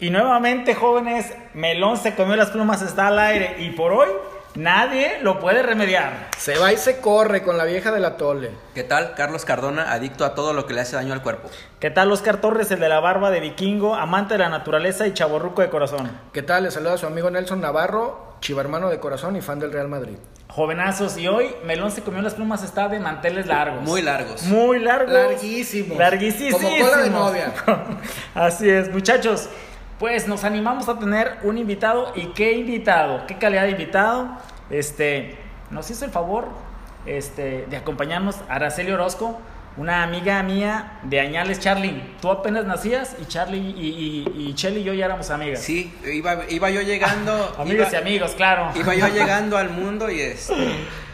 Y nuevamente, jóvenes, Melón se comió las plumas, está al aire. Y por hoy, nadie lo puede remediar. Se va y se corre con la vieja de la tole. ¿Qué tal? Carlos Cardona, adicto a todo lo que le hace daño al cuerpo. ¿Qué tal, Oscar Torres, el de la barba de vikingo, amante de la naturaleza y chaborruco de corazón? ¿Qué tal? Le saluda a su amigo Nelson Navarro, chivarmano de corazón y fan del Real Madrid. Jovenazos, y hoy Melón se comió las plumas, está de manteles largos. Muy largos. Muy largos. Larguísimos. Larguísimos. Como cola de novia. Así es, muchachos. Pues nos animamos a tener un invitado. ¿Y qué invitado? ¿Qué calidad de invitado? Este, nos hizo el favor este, de acompañarnos Araceli Orozco, una amiga mía de Añales, Charlie. Tú apenas nacías y Charlie y, y, y Shelly y yo ya éramos amigas. Sí, iba, iba yo llegando. Amigos iba, y amigos, claro. Iba yo llegando al mundo y, este,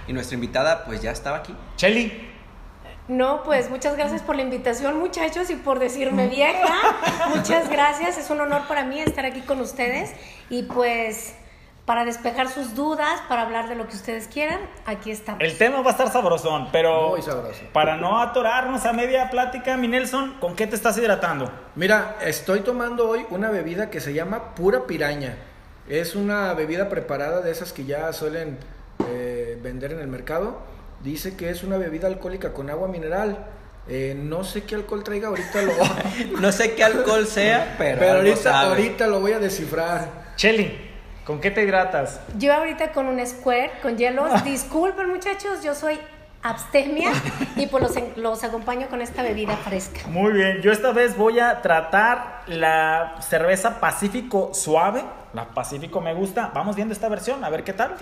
y nuestra invitada pues ya estaba aquí. Shelly. No, pues muchas gracias por la invitación, muchachos, y por decirme vieja. Muchas gracias, es un honor para mí estar aquí con ustedes y pues para despejar sus dudas, para hablar de lo que ustedes quieran, aquí estamos. El tema va a estar sabrosón, pero Muy sabroso. para no atorarnos a media plática, mi Nelson, ¿con qué te estás hidratando? Mira, estoy tomando hoy una bebida que se llama pura piraña. Es una bebida preparada de esas que ya suelen eh, vender en el mercado. Dice que es una bebida alcohólica con agua mineral. Eh, no sé qué alcohol traiga ahorita lo No sé qué alcohol sea, pero, pero ahorita, sabe. ahorita lo voy a descifrar. Shelly, ¿con qué te hidratas? Yo ahorita con un square, con hielos, disculpen muchachos, yo soy abstemia y pues los, los acompaño con esta bebida fresca. Muy bien, yo esta vez voy a tratar la cerveza Pacífico suave. La Pacífico me gusta. Vamos viendo esta versión, a ver qué tal.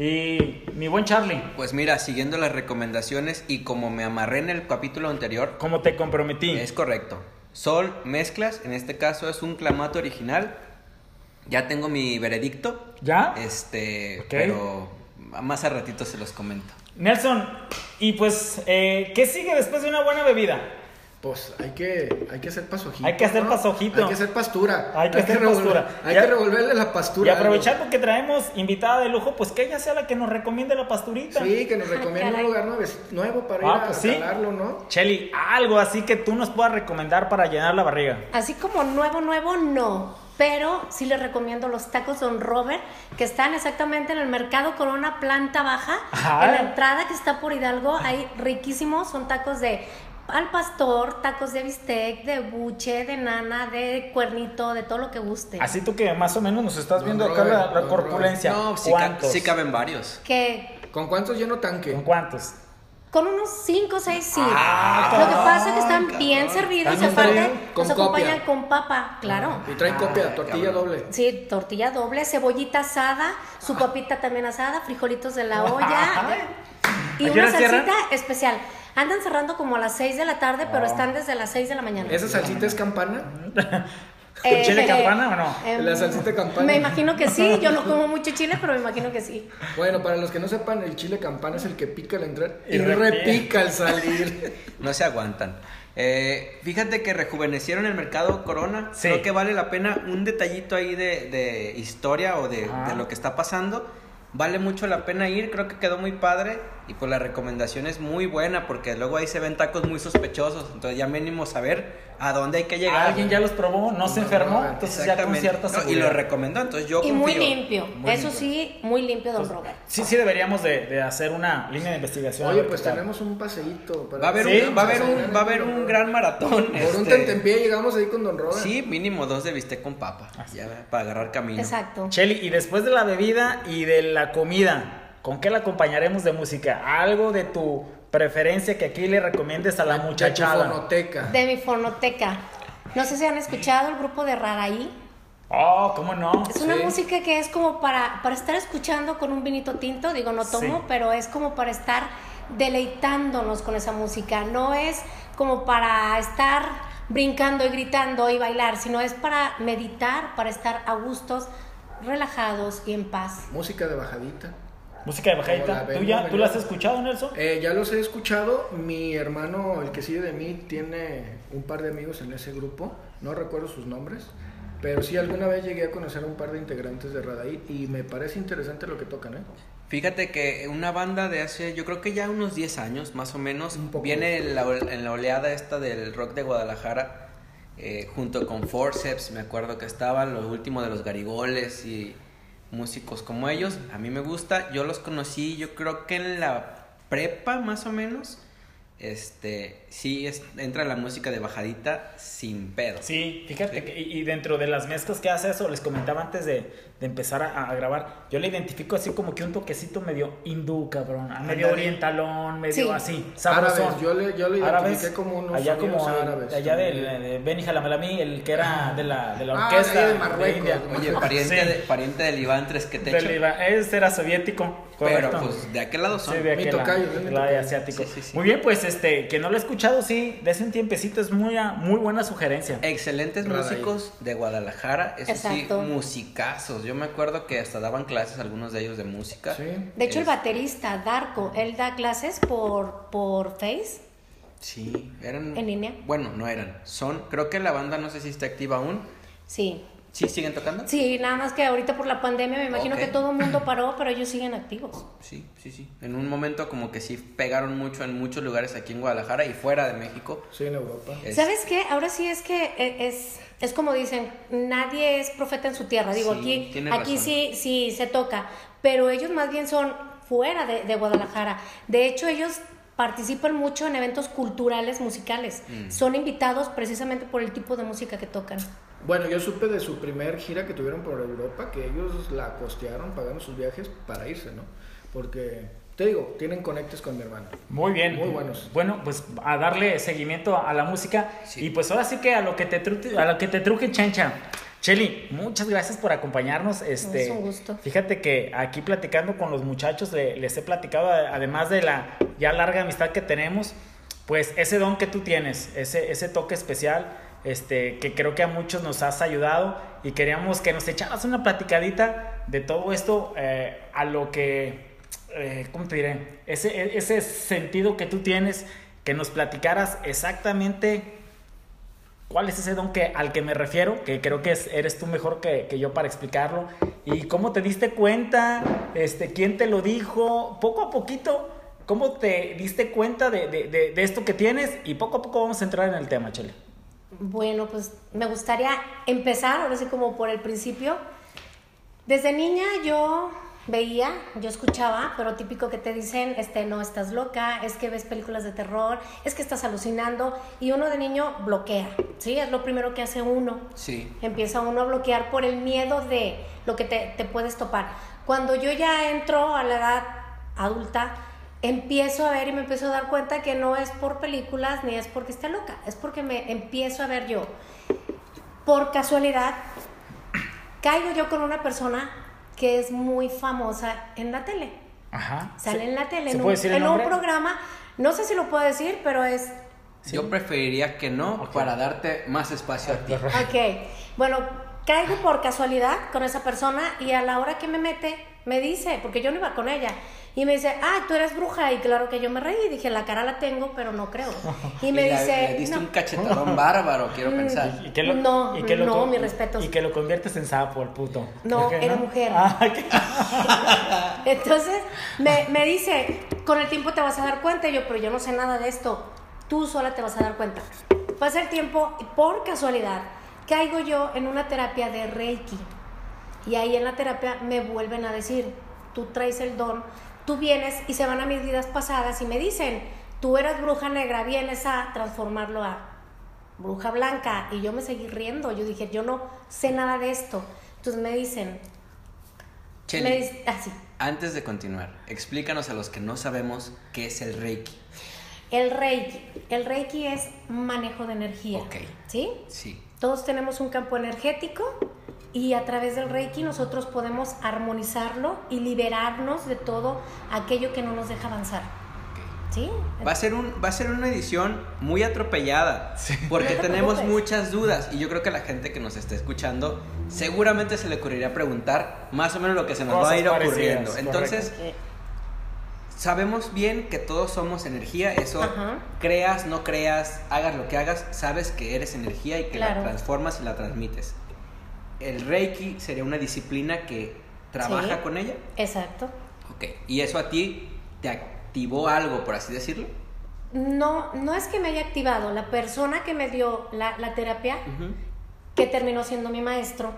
Y mi buen Charlie, Pues mira, siguiendo las recomendaciones y como me amarré en el capítulo anterior, ¿cómo te comprometí? es correcto. Sol, mezclas, en este caso es un clamato original. Ya tengo mi veredicto. ¿Ya? Este, pero más a ratito se los comento. Nelson, y pues, eh, ¿qué sigue después de una buena bebida? Pues hay que, hay que hacer pasojito. Hay que hacer ¿no? pasojito. Hay que hacer pastura. Hay que hacer pastura. Hay Ya- que revolverle la pastura. Y aprovechando que traemos invitada de lujo, pues que ella sea la que nos recomiende la pasturita. Sí, que nos recomienda un lugar nuevo, nuevo para Ah, ir a pues sí. calarlo, ¿no? Shelly, algo así que tú nos puedas recomendar para llenar la barriga. Así como nuevo, nuevo, no. Pero sí les recomiendo los tacos Don Robert, que están exactamente en el Mercado Corona, planta baja. Ajá. En la entrada que está por Hidalgo, hay riquísimos. Son tacos de al pastor, tacos de bistec, de buche, de nana, de cuernito, de todo lo que guste. Así tú que más o menos nos estás Don viendo acá la, corpulencia. No, sí, ca- ¿Cuántos? sí caben varios. Que ¿Con cuántos lleno tanque? ¿Con cuántos? con unos 5 o 6 sí. Ah, lo que pasa es que están cabrón. bien servidos y aparte los acompañan copia. con papa, claro. Y traen copia, Ay, tortilla cabrón. doble. Sí, tortilla doble, cebollita asada, su papita también asada, frijolitos de la olla y ¿A qué una salsita especial. Andan cerrando como a las 6 de la tarde, pero están desde las 6 de la mañana. ¿Esa salsita es campana? Eh, chile campana o no? em, La salsita campana. Me imagino que sí, yo no como mucho chile, pero me imagino que sí. Bueno, para los que no sepan, el chile campana es el que pica al entrar Y y, repica. al salir. No se aguantan. Eh, fíjate que rejuvenecieron el mercado Corona. Sí. Creo que vale la pena un detallito ahí de, de historia o de, Ajá. de lo que está pasando. Vale mucho la pena ir, creo que quedó muy padre y pues la recomendación es muy buena porque luego ahí se ven tacos muy sospechosos, entonces ya mínimo saber a dónde hay que llegar. Alguien ya los probó, no se enfermó, entonces ya con cierta No, y lo recomendó, entonces yo Y muy limpio, Muy eso limpio. sí, muy limpio, don Robert. Sí, sí deberíamos de, de hacer una línea de investigación. a Oye, pues tenemos un paseíto. para- Va a haber, Sí, un, va a haber un, va a haber un gran maratón. Por un este, tentempié llegamos ahí con Don Robert. Sí, mínimo dos de bistec con papa, ya, para agarrar camino. Exacto. Shelly, y después de la bebida y de la comida, ¿con qué la acompañaremos de música? Algo de tu preferencia que aquí le recomiendes a la De tu muchachada. fonoteca. De mi fonoteca. No sé si han escuchado el grupo de Raraí. Oh, ¿cómo no? Es una Sí. música que es como para, para estar escuchando con un vinito tinto, digo, no tomo, Sí. pero es como para estar deleitándonos con esa música. No es como para estar brincando y gritando y bailar, sino es para meditar, para estar a gustos, relajados y en paz. Música de bajadita. Música de bajadita. ¿Tú, ya. ¿Tú la has escuchado, Nelson? Eh, ya los he escuchado. Mi hermano, el que sigue de mí, tiene un par de amigos en ese grupo. No recuerdo sus nombres. Pero sí, alguna vez llegué a conocer a un par de integrantes de Radaí y me parece interesante lo que tocan, ¿eh? Fíjate que una banda de hace, yo creo que ya unos 10 años más o menos, Un poco. viene en la, en la oleada esta del rock de Guadalajara. eh, junto con Forceps, me acuerdo que estaban los últimos de los Garigoles y músicos como ellos. A mí me gusta, yo los conocí yo creo que en la prepa más o menos. Este, sí, es, entra la música de bajadita sin pedo. Sí, fíjate Sí. que y y dentro de las mezclas que hace eso, les comentaba antes de, de empezar a, a grabar, yo le identifico así como que un toquecito medio hindú, cabrón, medio Ándale. orientalón, medio Sí. así, sabrosón. Árabes, yo le- yo le Árabes, identifiqué como unos allá como el- árabes allá del también. de Benny Jalamelami, el que era de la, de la Ah, orquesta de ahí de de Marruecos, India. de Oye, pariente, Sí. de, pariente del Iván Tres que te Del Iba- ese era soviético, Pero pues de aquel lado son. Sí, de Mi aquel lado, tocayo, lado tocayo. asiático. Sí, sí, sí. Muy bien, pues este, que no lo he escuchado, sí, desde un tiempecito es muy, a- muy buena sugerencia. Excelentes Rada músicos de Guadalajara, eso Exacto. sí, musicazos. Yo me acuerdo que hasta daban clases algunos de ellos de música. Sí. De hecho, el baterista Darko, él da clases por, por Face. Sí, eran. ¿En línea? Bueno, no eran. Son. Creo que la banda no sé si está activa aún. Sí. ¿Sí siguen tocando? Sí, nada más que ahorita por la pandemia me imagino que todo el mundo paró, pero ellos siguen activos. Sí, sí, sí. En un momento como que sí pegaron mucho en muchos lugares aquí en Guadalajara y fuera de México. Sí, en Europa. Es- ¿Sabes qué? Ahora sí es que e- es, es como dicen, nadie es profeta en su tierra. Digo, Sí, aquí, aquí sí, sí se toca, pero ellos más bien son fuera de, de Guadalajara. De hecho, ellos participan mucho en eventos culturales musicales. Mm. Son invitados precisamente por el tipo de música que tocan. Bueno, yo supe de su primer gira que tuvieron por Europa, que ellos la costearon pagando sus viajes para irse, ¿no? Porque, te digo, tienen conectes con mi hermano. Muy bien. Muy buenos. Bueno, pues a darle seguimiento a la música. Sí. Y pues ahora sí que a lo que te truje, a lo que te truje chancha. Cheli, muchas gracias por acompañarnos. Este, Es un gusto. Fíjate que aquí platicando con los muchachos le- les he platicado, además de la ya larga amistad que tenemos, pues ese don que tú tienes, ese, ese toque especial, este, que creo que a muchos nos has ayudado y queríamos que nos echaras una platicadita de todo esto eh, a lo que, eh, ¿cómo te diré? Ese, ese sentido que tú tienes, que nos platicaras exactamente cuál es ese don que, al que me refiero, que creo que es- eres tú mejor que, yo para explicarlo, y cómo te diste cuenta, este, quién te lo dijo, poco a poquito, cómo te diste cuenta de, de- de- de esto que tienes, y poco a poco vamos a entrar en el tema, Chele. Bueno, pues me gustaría empezar, ahora sí como por el principio. Desde niña yo veía, yo escuchaba, pero típico que te dicen, este, no estás loca, es que ves películas de terror, es que estás alucinando, y uno de niño bloquea, ¿sí? Es lo primero que hace uno. Sí. Empieza uno a bloquear por el miedo de lo que te, te puedes topar. Cuando yo ya entro a la edad adulta, empiezo a ver y me empiezo a dar cuenta que no es por películas ni es porque esté loca, es porque me empiezo a ver yo. Por casualidad, caigo yo con una persona que es muy famosa en la tele. Ajá. Sale en la tele, ¿Se en, puede un, decir el en un programa, no sé si lo puedo decir, pero es Yo preferiría que no para darte más espacio a ti. Ok, bueno, caigo por casualidad con esa persona y a la hora que me mete, me dice, porque yo no iba con ella, y me dice, ah, tú eres bruja, y claro que yo me reí, dije, la cara la tengo, pero no creo. Y me Y la- dice, le diste "No". un cachetadón bárbaro, quiero Mm. pensar. Y que lo- No, y que lo no, mis respetos. Y que lo conviertes en sapo, el puto. No, ¿Por qué era mujer. Ah, ¿qué? Entonces me, me dice, con el tiempo te vas a dar cuenta, y yo, pero yo no sé nada de esto, tú sola te vas a dar cuenta. Pasa el tiempo y por casualidad caigo yo en una terapia de Reiki. Y ahí en la terapia me vuelven a decir, tú traes el don, tú vienes y se van a mis vidas pasadas y me dicen, tú eras bruja negra, vienes a transformarlo a bruja blanca. Y yo me seguí riendo, yo dije, yo no sé nada de esto. Entonces me dicen, me dic- así. antes de continuar, explícanos a los que no sabemos qué es el Reiki. El Reiki. El Reiki es manejo de energía. Ok. ¿Sí? Sí. Todos tenemos un campo energético y a través del Reiki nosotros podemos armonizarlo y liberarnos de todo aquello que no nos deja avanzar. ¿Sí? Va a ser un va a ser una edición muy atropellada porque No te tenemos preocupes. muchas dudas y yo creo que la gente que nos está escuchando seguramente se le ocurriría preguntar más o menos lo que se nos va a ir ocurriendo. Entonces, sabemos bien que todos somos energía, eso Ajá. creas, no creas, hagas lo que hagas, sabes que eres energía y que la transformas y la transmites. El Reiki sería una disciplina que trabaja Sí. con ella. Exacto. Ok. ¿Y eso a ti te activó algo, por así decirlo? no, no es que me haya activado, la persona que me dio la, la terapia, que terminó siendo mi maestro,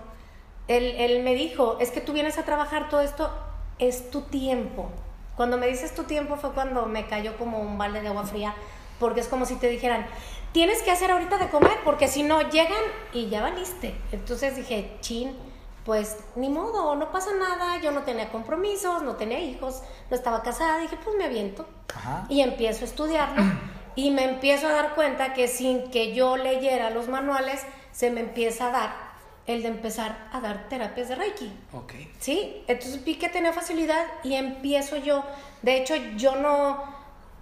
él, él me dijo, es que tú vienes a trabajar todo esto, es tu tiempo. Cuando me dices tu tiempo fue cuando me cayó como un balde de agua fría, porque es como si te dijeran, tienes que hacer ahorita de comer, porque si no llegan y ya valiste. Entonces dije, chin, pues ni modo, no pasa nada, yo no tenía compromisos, no tenía hijos, no estaba casada, dije, pues me aviento. Ajá. Y empiezo a estudiarlo y me empiezo a dar cuenta que sin que yo leyera los manuales, se me empieza a dar el de empezar a dar terapias de Reiki. Ok. Sí, entonces vi que tenía facilidad y empiezo yo. De hecho, yo no,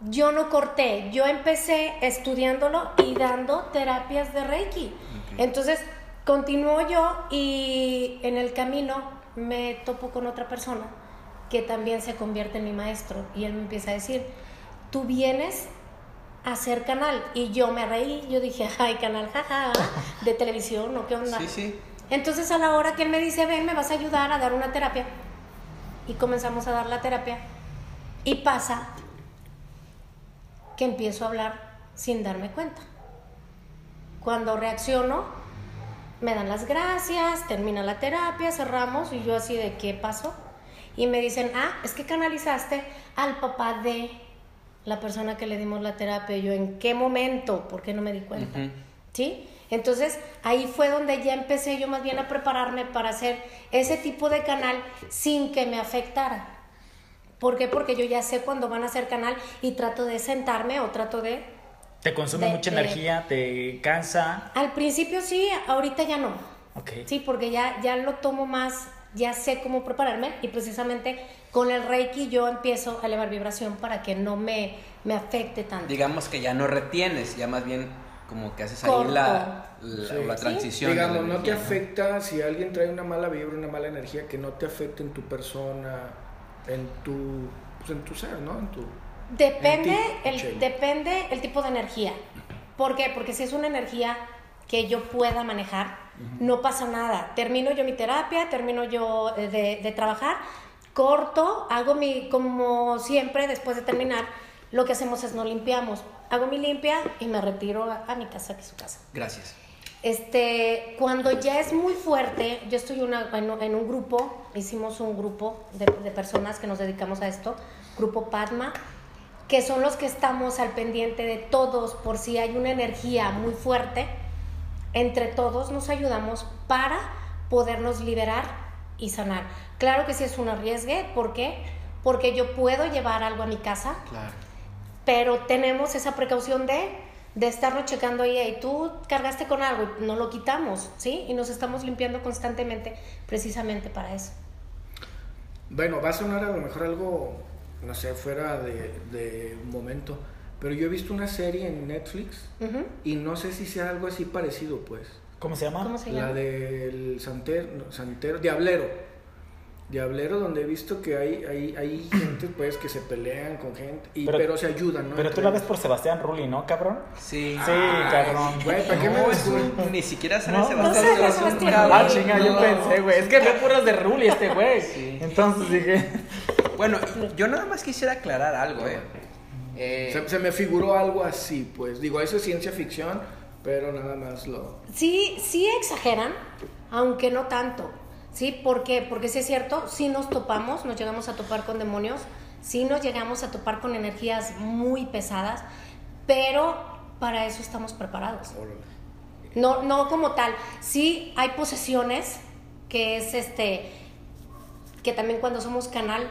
yo no corté, yo empecé estudiándolo y dando terapias de Reiki. Entonces, continúo yo y en el camino me topo con otra persona que también se convierte en mi maestro y él me empieza a decir, tú vienes a hacer canal y yo me reí, yo dije, ay, canal, jaja, de televisión, ¿no? ¿Qué onda? Sí, sí. Entonces a la hora que él me dice, ven, me vas a ayudar a dar una terapia. Y comenzamos a dar la terapia. Y pasa que empiezo a hablar sin darme cuenta. Cuando reacciono, me dan las gracias, termina la terapia, cerramos y yo así de qué pasó. Y me dicen, ah, es que canalizaste al papá de la persona que le dimos la terapia. Y yo, ¿en qué momento? ¿Por qué no me di cuenta? ¿Sí? Entonces ahí fue donde ya empecé yo más bien a prepararme para hacer ese tipo de canal sin que me afectara. ¿Por qué? Porque yo ya sé cuándo van a hacer canal y trato de sentarme o trato de... Te consume De- mucha de- energía, te cansa. Al principio sí, ahorita ya no. Ok. Sí, porque ya, ya lo tomo más, ya sé cómo prepararme y precisamente con el Reiki yo empiezo a elevar vibración para que no me, me afecte tanto. Digamos que ya no retienes, ya más bien como que haces ahí la, la, Sí. la Sí. transición. la Digamos, no te afecta si alguien trae una mala vibra, una mala energía, que no te afecte en tu persona, en tu, pues en tu ser, ¿no? En tu... Depende En ti, el, depende el tipo de energía. ¿Por qué? Porque si es una energía que yo pueda manejar, no pasa nada. Termino yo mi terapia, termino yo eh, de, de trabajar, corto, hago mi, como siempre, después de terminar, lo que hacemos es no limpiamos. Hago mi limpia y me retiro a, a mi casa, que es su casa. Gracias. Este, cuando ya es muy fuerte, yo estoy una- en, en un grupo, hicimos un grupo de, de personas que nos dedicamos a esto, Grupo Padma, que son los que estamos al pendiente de todos por si hay una energía muy fuerte, entre todos nos ayudamos para podernos liberar y sanar. Claro que sí es un arriesgue, ¿por qué? Porque yo puedo llevar algo a mi casa, Claro. pero tenemos esa precaución de, de estarnos checando ahí, y tú cargaste con algo, y no lo quitamos, ¿sí? Y nos estamos limpiando constantemente precisamente para eso. Bueno, va a sonar a lo mejor algo, no sé, fuera de, de un momento, pero yo he visto una serie en Netflix y no sé si sea algo así parecido, pues. ¿Cómo se llama? ¿Cómo se La llama? del santero, no, santero, Diablero. Diablero, donde he visto que hay, hay, hay gente pues que se pelean con gente, y, Pero- pero, se ayudan, ¿no? Pero tú Entre la ves por Sebastián Rulli, ¿no, cabrón? Sí. Sí, cabrón. Güey, ¿para qué me No, es descubres? un- ni siquiera sale No, Sebastián. no sale Sebastián cabrón. Ah, chinga, yo No. pensé, güey. Es que ve puras de Rulli este güey. Sí. Entonces dije. Bueno, yo nada más quisiera aclarar algo, eh. Eh, Se, se me figuró algo así, pues. Digo, eso es ciencia ficción, pero nada más lo... Sí, sí exageran, aunque no tanto. ¿Sí? ¿Por qué? Porque sí es cierto, sí nos topamos, nos llegamos a topar con demonios, sí nos llegamos a topar con energías muy pesadas, pero para eso estamos preparados. No, no como tal. Sí hay posesiones, que es este, que también cuando somos canal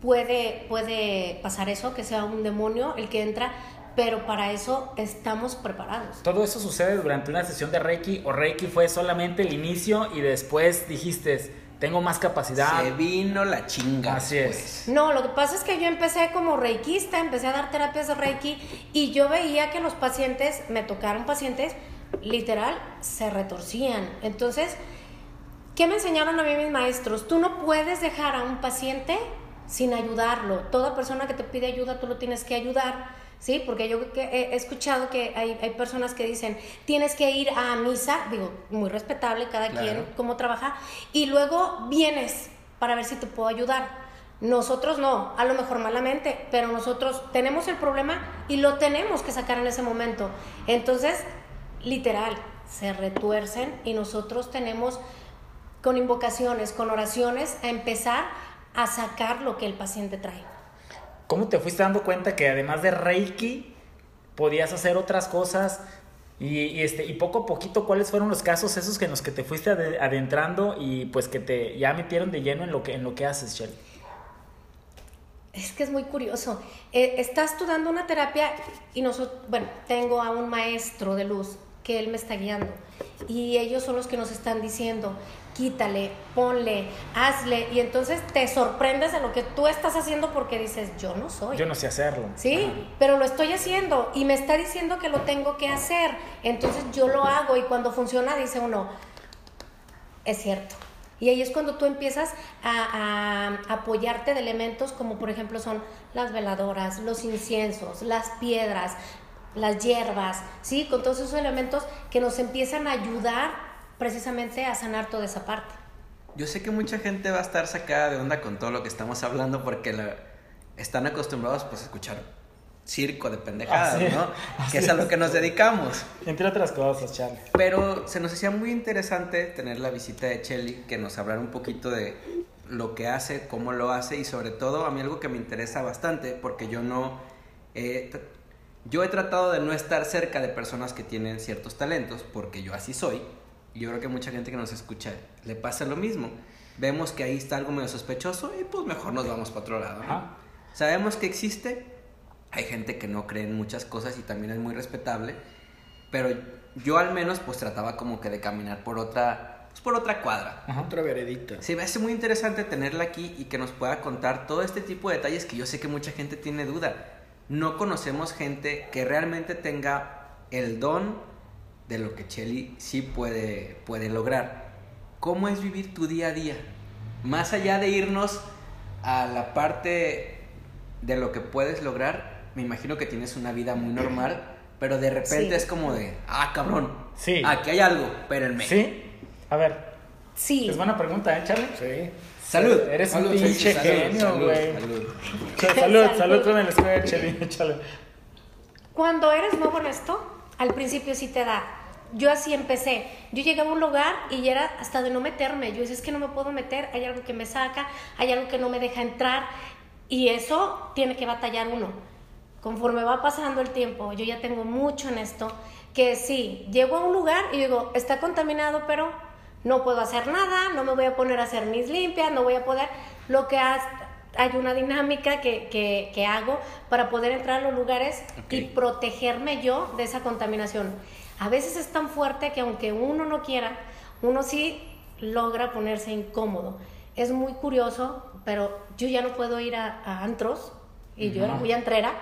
puede, puede pasar eso, que sea un demonio el que entra, pero para eso estamos preparados. Todo eso sucede durante una sesión de Reiki o Reiki fue solamente el inicio y después dijiste, tengo más capacidad. se vino la chinga. Así después. No, lo que pasa es que yo empecé como reikista, empecé a dar terapias de reiki y yo veía que los pacientes, me tocaron pacientes, literal, se retorcían. Entonces, ¿qué me enseñaron a mí mis maestros? Tú no puedes dejar a un paciente sin ayudarlo. Toda persona que te pide ayuda, tú lo tienes que ayudar. ¿Sí? Porque yo he he escuchado que hay, hay personas que dicen, tienes que ir a misa, digo, muy respetable cada Claro. quien, cómo trabaja, y luego vienes para ver si te puedo ayudar. Nosotros no, a lo mejor malamente, pero nosotros tenemos el problema y lo tenemos que sacar en ese momento. Entonces, literal, se retuercen y nosotros tenemos con invocaciones, con oraciones, a empezar a sacar lo que el paciente trae. ¿Cómo te fuiste dando cuenta que además de Reiki podías hacer otras cosas? Y, este, y poco a poquito, ¿cuáles fueron los casos esos que en los que te fuiste adentrando y pues que te ya metieron de lleno en lo que, en lo que haces, Shelly? Es que es muy curioso. Eh, estás tú dando una terapia y nosotros, bueno, tengo a un maestro de luz que él me está guiando y ellos son los que nos están diciendo, quítale, ponle, hazle y entonces te sorprendes de lo que tú estás haciendo porque dices, yo no soy. Yo no sé hacerlo. Sí, pero lo estoy haciendo y me está diciendo que lo tengo que hacer. Entonces yo lo hago y cuando funciona dice uno, es cierto. Y ahí es cuando tú empiezas a, apoyarte de elementos como por ejemplo son las veladoras, los inciensos, las piedras, las hierbas, ¿sí? Con todos esos elementos que nos empiezan a ayudar precisamente a sanar toda esa parte. Yo sé que mucha gente va a estar sacada de onda con todo lo que estamos hablando porque están acostumbrados pues a escuchar circo de pendejadas, ¿no? que es a lo que nos dedicamos. Entre otras cosas, Charlie. Pero se nos hacía muy interesante tener la visita de Chelly, que nos hablara un poquito de lo que hace, cómo lo hace y sobre todo a mí algo que me interesa bastante porque yo no... yo he tratado de no estar cerca de personas que tienen ciertos talentos porque yo así soy. Y yo creo que mucha gente que nos escucha le pasa lo mismo. Vemos que ahí está algo medio sospechoso y pues mejor nos vamos para otro lado. Sabemos que existe, hay gente que no cree en muchas cosas y también es muy respetable, pero yo al menos pues trataba como que de caminar por otra, pues, por otra cuadra. Otra veredita. Sí, me hace muy interesante tenerla aquí y que nos pueda contar todo este tipo de detalles que yo sé que mucha gente tiene duda. No conocemos gente que realmente tenga el don de lo que Chelly sí puede, puede lograr. ¿Cómo es vivir tu día a día? Más allá de irnos a la parte de lo que puedes lograr, me imagino que tienes una vida muy normal, pero de repente es como de, ah, cabrón, sí. aquí hay algo, espérenme. Sí, a ver. Sí. Es buena pregunta, ¿eh, Charlie? Sí. Salud. Eres un pinche genio, güey. Salud, salud, salud, con el escudo Cuando eres nuevo en esto, al principio sí te da. Yo así empecé. Yo llegué a un lugar y era hasta de no meterme. Yo decía, es que no me puedo meter, hay algo que me saca, hay algo que no me deja entrar. Y eso tiene que batallar uno conforme va pasando el tiempo, yo ya tengo mucho en esto, que sí, llego a un lugar y digo, está contaminado, pero no puedo hacer nada, no me voy a poner a hacer mis limpias, no voy a poder, lo que hay una dinámica que, hago para poder entrar a los lugares y protegerme yo de esa contaminación. A veces es tan fuerte que aunque uno no quiera, uno sí logra ponerse incómodo. Es muy curioso, pero yo ya no puedo ir a, antros, y yo era muy antrera,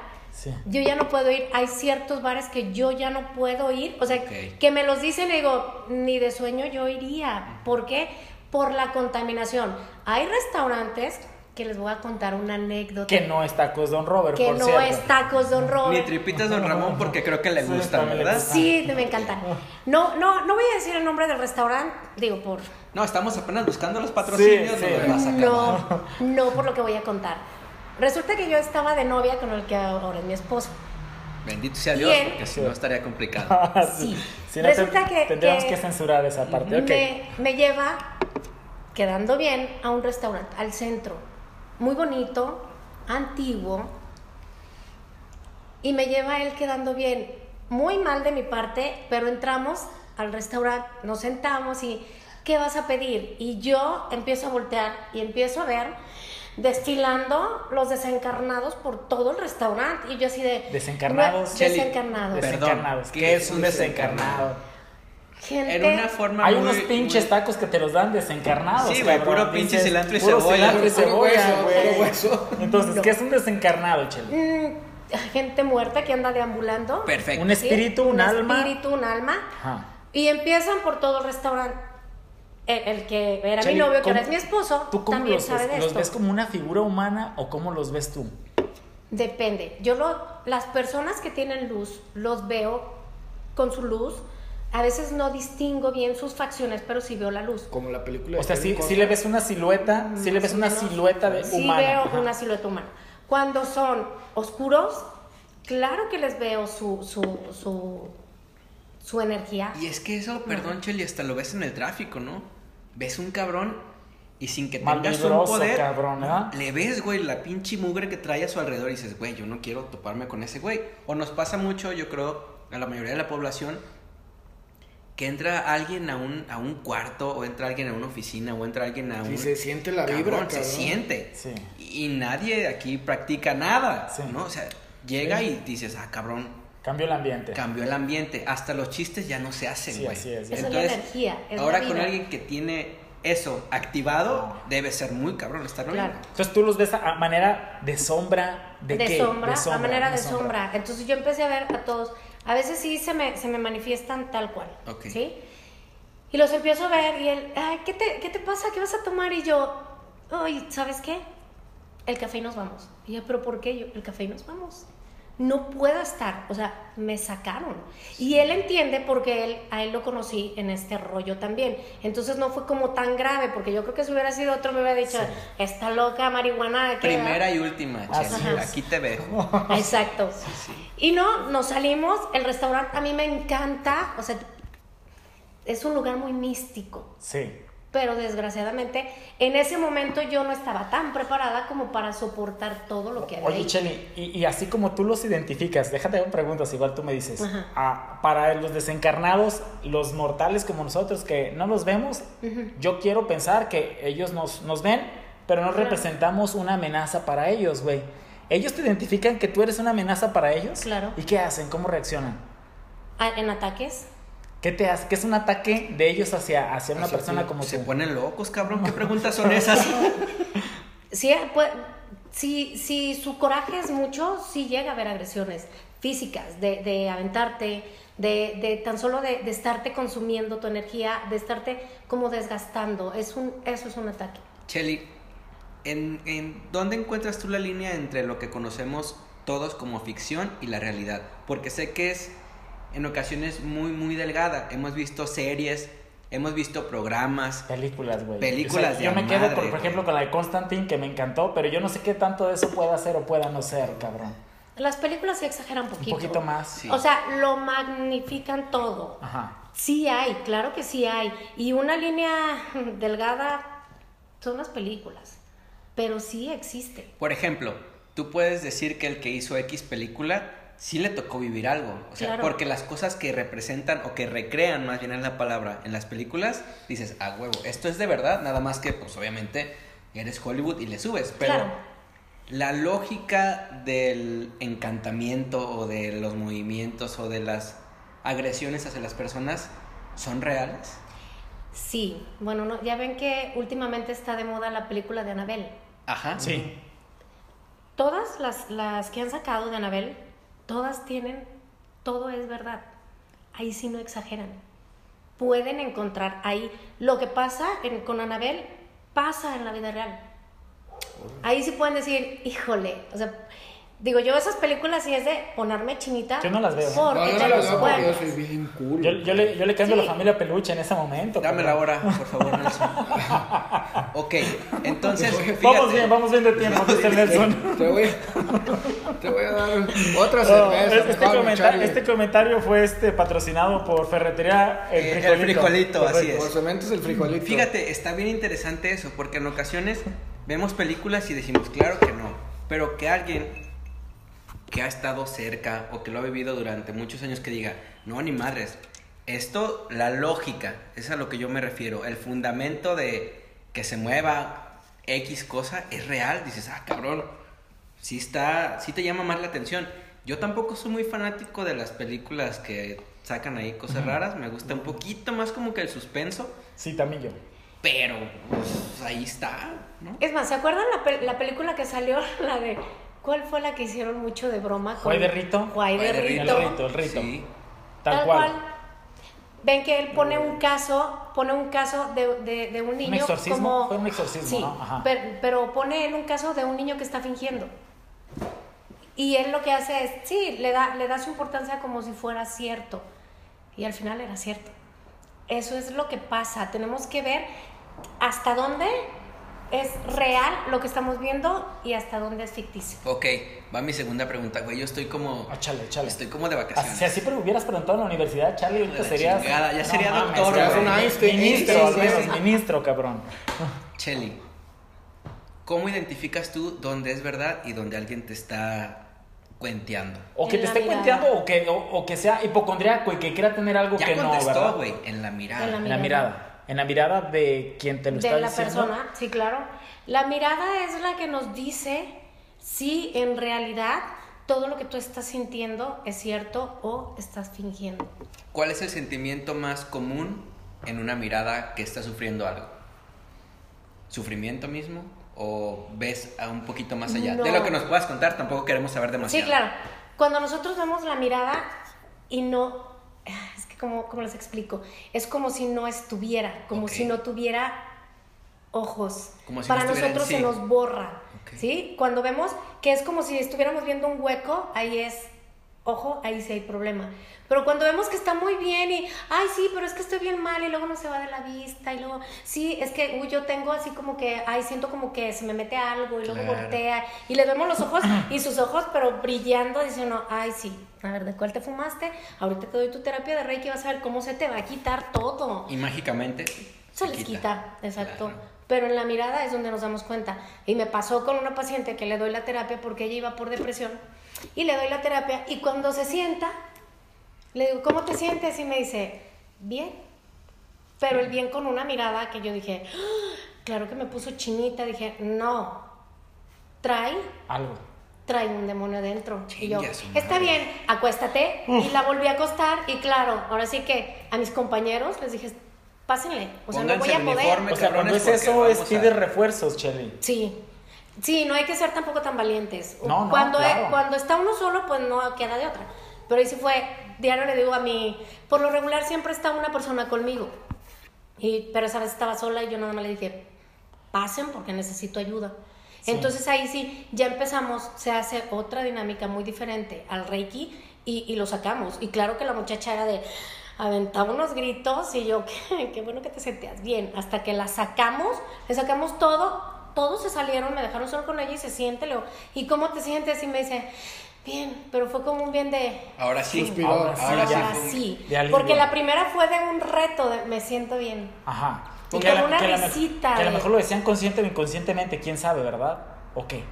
yo ya no puedo ir. Hay ciertos bares que yo ya no puedo ir. O sea, que me los dicen y digo, ni de sueño yo iría. ¿Por qué? Por la contaminación. Hay restaurantes que les voy a contar una anécdota. Que no es tacos Don Robert, Que no es tacos Don Robert. Ni tripitas Don Ramón porque creo que le gusta, ¿verdad? Sí, me encanta. No, no, no voy a decir el nombre del restaurante, digo por... No, estamos apenas buscando los patrocinios. No, no por lo que voy a contar. Resulta que yo estaba de novia con el que ahora es mi esposo. Bendito sea Dios, porque si no estaría complicado. Ah, sí. Resulta que. Tendríamos que, censurar esa parte. Me, me lleva, quedando bien, a un restaurante, al centro. Muy bonito, antiguo. Y me lleva él quedando bien. Muy mal de mi parte, pero entramos al restaurante, nos sentamos y. ¿Qué vas a pedir? Y yo empiezo a voltear y empiezo a ver desfilando los desencarnados por todo el restaurante. Y yo así de... Desencarnados. desencarnados. desencarnados. ¿Qué es un desencarnado? Gente, Era una forma Hay unos pinches tacos que te los dan desencarnados. Sí, güey, puro pinche cilantro y cebolla. Cilantro y cebolla, güey. Entonces, ¿qué es un desencarnado, Cheli? Mm, gente muerta que anda deambulando. Perfecto. Un espíritu, un, alma. Un espíritu, un alma. Y empiezan por todo el restaurante el, que era mi novio, que ahora es mi esposo, también sabe de esto. ¿Los ves como una figura humana o cómo los ves tú? Depende. Yo lo, las personas que tienen luz, los veo con su luz, a veces no distingo bien sus facciones, pero sí veo la luz. Como la película de O sea, sí, sí le ves una silueta, sí le ves una menos. silueta de Sí humana. veo Ajá. una silueta humana. Cuando son oscuros, claro que les veo su, su, su, su energía. Y es que eso, perdón, Cheli, hasta lo ves en el tráfico, ¿no? Ves un cabrón y sin que tengas un poder, cabrón, ¿verdad? le ves, güey, la pinche mugre que trae a su alrededor y dices, güey, yo no quiero toparme con ese güey. O nos pasa mucho, yo creo, a la mayoría de la población, que entra alguien a un, a un cuarto, o entra alguien a una oficina, o entra alguien a un... Se siente la Cabrón, vibra, se cabrón. siente. Sí. Y nadie aquí practica nada, Sí. ¿no? O sea, llega Sí. y dices, ah, cabrón, Cambió el ambiente. cambió el ambiente. Hasta los chistes ya no se hacen, Sí, güey. así es. Esa es la Entonces, energía, es la ahora con alguien que tiene eso activado, debe ser muy cabrón estarlo Claro. Entonces tú los ves a manera de sombra, ¿de, de, qué? sombra, de a manera de sombra. Entonces yo empecé a ver a todos. A veces sí se me, se me manifiestan tal cual. ¿Sí? Y los empiezo a ver y él, ay, ¿qué te, ¿qué te pasa? ¿Qué vas a tomar? Y yo, ay, ¿sabes qué? El café y nos vamos. Y yo, ¿pero por qué? Yo, el café y nos vamos. No puedo estar, o sea, me sacaron. Y él entiende porque él, a él lo conocí en este rollo también. Entonces no fue como tan grave, porque yo creo que si hubiera sido otro me hubiera dicho, está loca, marihuana. ¿qué?". Primera y última. Aquí te veo. Exacto. sí. Y no, nos salimos, el restaurante a mí me encanta, o sea, es un lugar muy místico, Sí. Pero desgraciadamente en ese momento yo no estaba tan preparada como para soportar todo lo que había Oye, ahí. Cheli, y, y así como tú los identificas, déjate preguntas, igual tú me dices. Ah, para los desencarnados, los mortales como nosotros que no los vemos, yo quiero pensar que ellos nos, nos ven, pero no Claro. representamos una amenaza para ellos, güey. ¿Ellos te identifican que tú eres una amenaza para ellos? Claro. ¿Y qué hacen? ¿Cómo reaccionan? Ah, ¿En ataques? ¿Qué te hace? ¿Qué es un ataque de ellos hacia, hacia una Hacia persona como Se tú? ponen locos, cabrón. ¿Qué preguntas son esas? Sí, pues, si, si su coraje es mucho, sí llega a haber agresiones físicas, de, de aventarte, de, de tan solo de, de estarte consumiendo tu energía, de estarte como desgastando. Es un, eso es un ataque. Cheli, ¿en, en dónde encuentras tú la línea entre lo que conocemos todos como ficción y la realidad? Porque sé que es en ocasiones muy, muy delgada. Hemos visto series, hemos visto programas. Películas, güey. Películas O sea, de Yo me quedo, madre, por, por ejemplo, con la de Constantine, que me encantó, pero yo no sé qué tanto de eso pueda ser o pueda no ser, cabrón. Las películas se exageran un Un poquito. poquito más. Sí. O sea, lo magnifican todo. Ajá. Sí hay, claro que sí hay. Y una línea delgada son las películas. Pero sí existe. Por ejemplo, tú puedes decir que el que hizo X película sí le tocó vivir algo. O sea, Claro. porque las cosas que representan o que recrean, más bien es la palabra, en las películas, dices, ah, huevo, esto es de verdad, nada más que, pues obviamente, eres Hollywood y le subes. Pero Claro. la lógica del encantamiento o de los movimientos o de las agresiones hacia las personas son reales. Sí. Bueno, no, ya ven que últimamente está de moda la película de Anabel. Ajá. Sí. Todas las, las que han sacado de Anabel, todas tienen, todo es verdad. Ahí sí no exageran. Pueden encontrar ahí. Lo que pasa en- con Anabel pasa en la vida real. Ahí sí pueden decir, híjole, o sea, digo yo esas películas sí es de ponerme chinita. Yo no las veo. No, yo no los veo porque yo soy bien cool. Yo, yo le, yo le cambio Sí. la familia peluche en ese momento. Dame la hora, por favor, Nelson. ok, entonces, Vamos bien, vamos bien de tiempo, dice Nelson. Te voy, te voy a dar otra Oh, cerveza. este, mejor, comenta- Charlie. este comentario fue este patrocinado por Ferretería El El Frijolito. Frijolito, así es. Por cementos el frijolito. Fíjate, está bien interesante eso, porque en ocasiones vemos películas y decimos, claro que no, pero que alguien que ha estado cerca o que lo ha vivido durante muchos años que diga, no, ni madres, esto, la lógica, es a lo que yo me refiero, el fundamento de que se mueva X cosa es real, dices, ah, cabrón, sí está, sí te llama más la atención. Yo tampoco soy muy fanático de las películas que sacan ahí cosas raras, me gusta un poquito más como que el suspenso, Sí, también yo. pero pues, ahí está, ¿no? Es más, ¿se acuerdan la, pel- la película que salió? La de. ¿Cuál fue la que hicieron mucho de broma? con- Juay de Rito. Juay de Rito. El rito, el rito. Sí. Tal, cual. Ven que él pone un caso, pone un caso de, de- de un niño exorcismo? como... Fue un exorcismo, sí, ¿no? Ajá. Pero, pero pone él un caso de un niño que está fingiendo. Y él lo que hace es, sí, le da, le da su importancia como si fuera cierto. y al final era cierto. Eso es lo que pasa. Tenemos que ver hasta dónde es real lo que estamos viendo y hasta dónde es ficticio. Ok, va mi segunda pregunta, güey. Yo estoy como. Ah, chale, chale. Estoy como de vacaciones. si así pero hubieras preguntado en la universidad, Charlie, ahorita serías. chingada, ya sería mames, doctor, ya güey. un Einstein, Ministro, Einstein, al menos, sí, sí. ministro, cabrón. Cheli, ¿cómo identificas tú dónde es verdad y dónde alguien te está cuenteando? O que En te esté mirada. cuenteando o que, o, o que sea hipocondriaco y que quiera tener algo Ya que no, contestó, ¿verdad? güey, en la mirada. En la En la mirada. En la mirada de quien te lo está de la diciendo. persona, sí, claro. La mirada es la que nos dice si en realidad todo lo que tú estás sintiendo es cierto o estás fingiendo. ¿Cuál es el sentimiento más común en una mirada que está sufriendo algo? ¿Sufrimiento mismo? ¿O ves a un poquito más allá? No. De lo que nos puedas contar, tampoco queremos saber demasiado. Sí, claro. Cuando nosotros vemos la mirada y no, como, como les explico, es como si no estuviera, como si no tuviera ojos. Como si Para no nosotros sí. se nos borra. ¿sí? Cuando vemos que es como si estuviéramos viendo un hueco, ahí es, ojo, ahí sí hay problema. Pero cuando vemos que está muy bien y, ay, sí, pero es que estoy bien mal y luego no se va de la vista y luego, sí, es que, uy, yo tengo así como que, ay, siento como que se me mete algo y luego Claro. voltea y le vemos los ojos y sus ojos, pero brillando, diciendo, ay, sí, a ver, ¿de cuál te fumaste? Ahorita te doy tu terapia de Reiki, vas a ver cómo se te va a quitar todo. Y mágicamente Se les quita, exacto. Claro. Pero en la mirada es donde nos damos cuenta. Y me pasó con una paciente que le doy la terapia porque ella iba por depresión. Y le doy la terapia y cuando se sienta, le digo, ¿cómo te sientes? Y me dice, bien. Pero el bien con una mirada que yo dije, "Ah", claro que me puso chinita. Dije, no, trae Algo. trae un demonio adentro. Y yo, está bien, acuéstate. Y la volví a acostar. Y claro, ahora sí que a mis compañeros les dije, pásenle. O sea, no voy a poder. uniforme. O sea, cuando es eso, es pide a- refuerzos, Charlie. Sí. Sí, no hay que ser tampoco tan valientes. No, no, cuando, claro. cuando está uno solo, pues no queda de otra. Pero ahí sí fue, diario le digo a mi, por lo regular siempre está una persona conmigo. Y, pero esa vez estaba sola y yo nada más le dije, pasen porque necesito ayuda. Sí. Entonces ahí sí, ya empezamos, se hace otra dinámica muy diferente al Reiki y, y lo sacamos. Y claro que la muchacha era de, aventaba unos gritos y yo, qué, qué bueno que te sentías bien. Hasta que la sacamos, le sacamos todo, todos se salieron, me dejaron solo con ella y se siente, le digo, ¿y cómo te sientes? Y me dice, bien, pero fue como un bien de... Ahora sí. Ahora sí, Ahora sí. Ahora porque la primera fue de un reto, de me siento bien. Ajá. Y Que la- una que a la risita Que a lo mejor lo decían consciente o inconscientemente, quién sabe, ¿verdad? ¿O qué?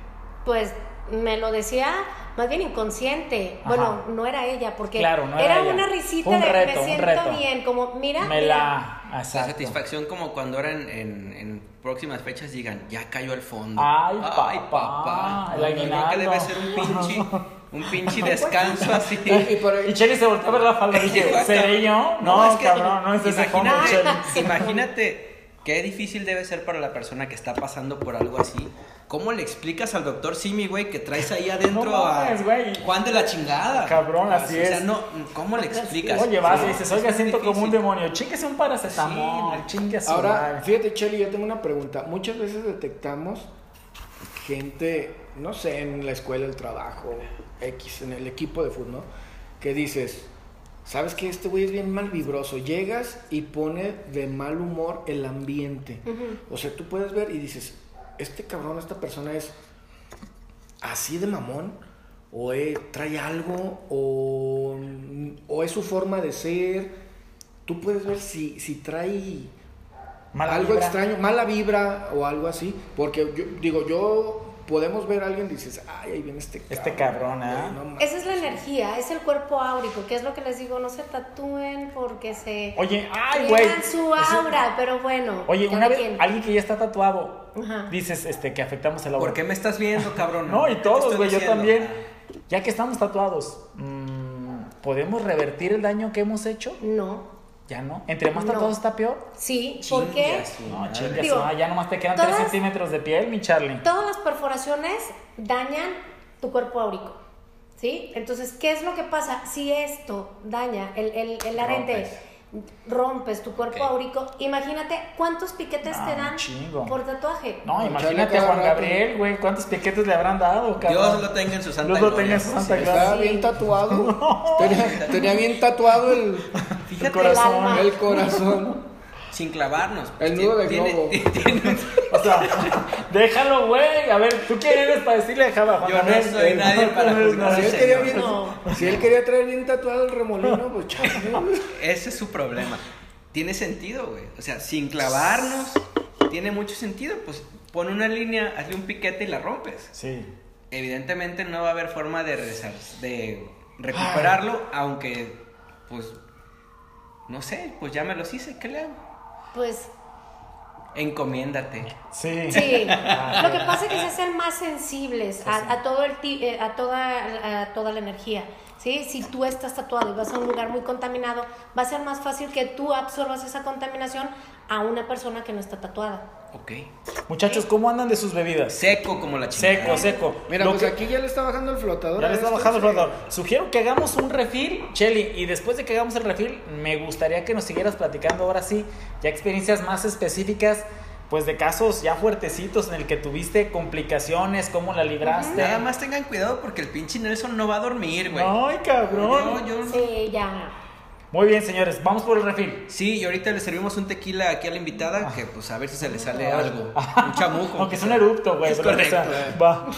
Pues me lo decía más bien inconsciente. Ajá. Bueno, no era ella, porque Claro, no era ella. una risita un de reto, me un siento reto. bien, como mira, Me mira. la. La satisfacción como cuando ahora en, en- en próximas fechas digan, ya cayó al fondo. Ay, papá, el No, yo creo que debe ser un pinche, un pinche descanso así. Y por Y Chelly se volteó a ver la falda y dije, ¿seré yo? No, es que- cabrón, no es ese imagínate qué difícil debe ser para la persona que está pasando por algo así. ¿Cómo le explicas al doctor Simi, güey, que traes ahí adentro No mames, a güey. Juan de la chingada? Cabrón, así O sea, es. no, ¿cómo le explicas? Oye, vas y dices, es oiga, siento como un demonio. Chinguese un paracetamol, Sí, Ahora, fíjate, Cheli, yo tengo una pregunta. Muchas veces detectamos gente, no sé, en la escuela, el trabajo, X, en el equipo de fútbol, ¿no? Que dices, ¿sabes que Este güey es bien mal vibroso. Llegas y pone de mal humor el ambiente. O sea, tú puedes ver y dices, este cabrón, esta persona es así de mamón, o eh, trae algo, o, o es su forma de ser. Tú puedes ver si, si trae Mala algo vibra. extraño, mala vibra o algo así. Porque yo digo, yo podemos ver a alguien y dices, ay, ahí viene este cabrón. Este cabrón, mames". Esa es la energía, es el cuerpo áurico, que es lo que les digo, no se tatúen porque se Oye, ay, güey. su Eso- aura, pero bueno. Oye, una vez, alguien que ya está tatuado, Ajá. dices este, que afectamos el aura. ¿Por qué me estás viendo, cabrón? No, y ¿Qué todos, güey, yo también. Ya que estamos tatuados, mm, ¿podemos revertir el daño que hemos hecho? No, Ya no. Entre más No. tatuados está peor. sí, a su No, Digo, madre, ya nomás te quedan 3 todas- centímetros de piel, mi Charlie. todas las perforaciones dañan tu cuerpo áurico. ¿Sí? Entonces, ¿qué es lo que pasa? Si esto daña el, el, el arete, rompes tu cuerpo áurico, imagínate cuántos piquetes No, te dan chingo. por tatuaje. No, imagínate a Juan. Gabriel, güey, ¿cuántos piquetes le habrán dado, cabrón? Dios lo tenga en su santa Dios lo gloria, tenga en su santa gloria. Estaba bien tatuado. tenía, tenía bien tatuado el, Fíjate, corazón. alma. El corazón. Sin clavarnos. El nudo de globo. O sea, déjalo, güey. A ver, ¿tú quién eres para decirle a Java? Juan Yo no soy nadie para juzgar. Si él, quería bien- No. si él quería traer bien tatuado el remolino, pues chale. Ese es su problema. Tiene sentido, güey. O sea, sin clavarnos, tiene mucho sentido. Pues pon una línea, hazle un piquete y la rompes. Sí. Evidentemente no va a haber forma de, rezar- de recuperarlo, aunque, pues, no sé, pues ya me los hice, ¿qué le hago? Pues Encomiéndate. Sí. Sí, Ah, lo que pasa es que se hacen más sensibles a, a todo el ti- eh, a toda a toda la energía. ¿sí? Si tú estás tatuado y vas a un lugar muy contaminado, va a ser más fácil que tú absorbas esa contaminación a una persona que no está tatuada. Ok. Muchachos, ¿cómo andan de sus bebidas? Seco como la chingada. Seco, seco. Mira, Lo pues que- aquí ya le está bajando el flotador. Ya le está esto, bajando el flotador. Sugiero que hagamos un refil, Chelly, y después de que hagamos el refil, me gustaría que nos siguieras platicando ahora sí, ya experiencias más específicas, pues de casos ya fuertecitos en el que tuviste complicaciones, cómo la libraste. Nada más tengan cuidado porque el pinche Nelson no va a dormir, güey. Ay, cabrón. Yo- yo- Sí, ya. Muy bien, señores, vamos por el refil. Sí, y ahorita le servimos un tequila aquí a la invitada, que pues a ver si se le sale ah. algo. Un chamuco. Aunque es un erupto, güey. Es correcto. Va.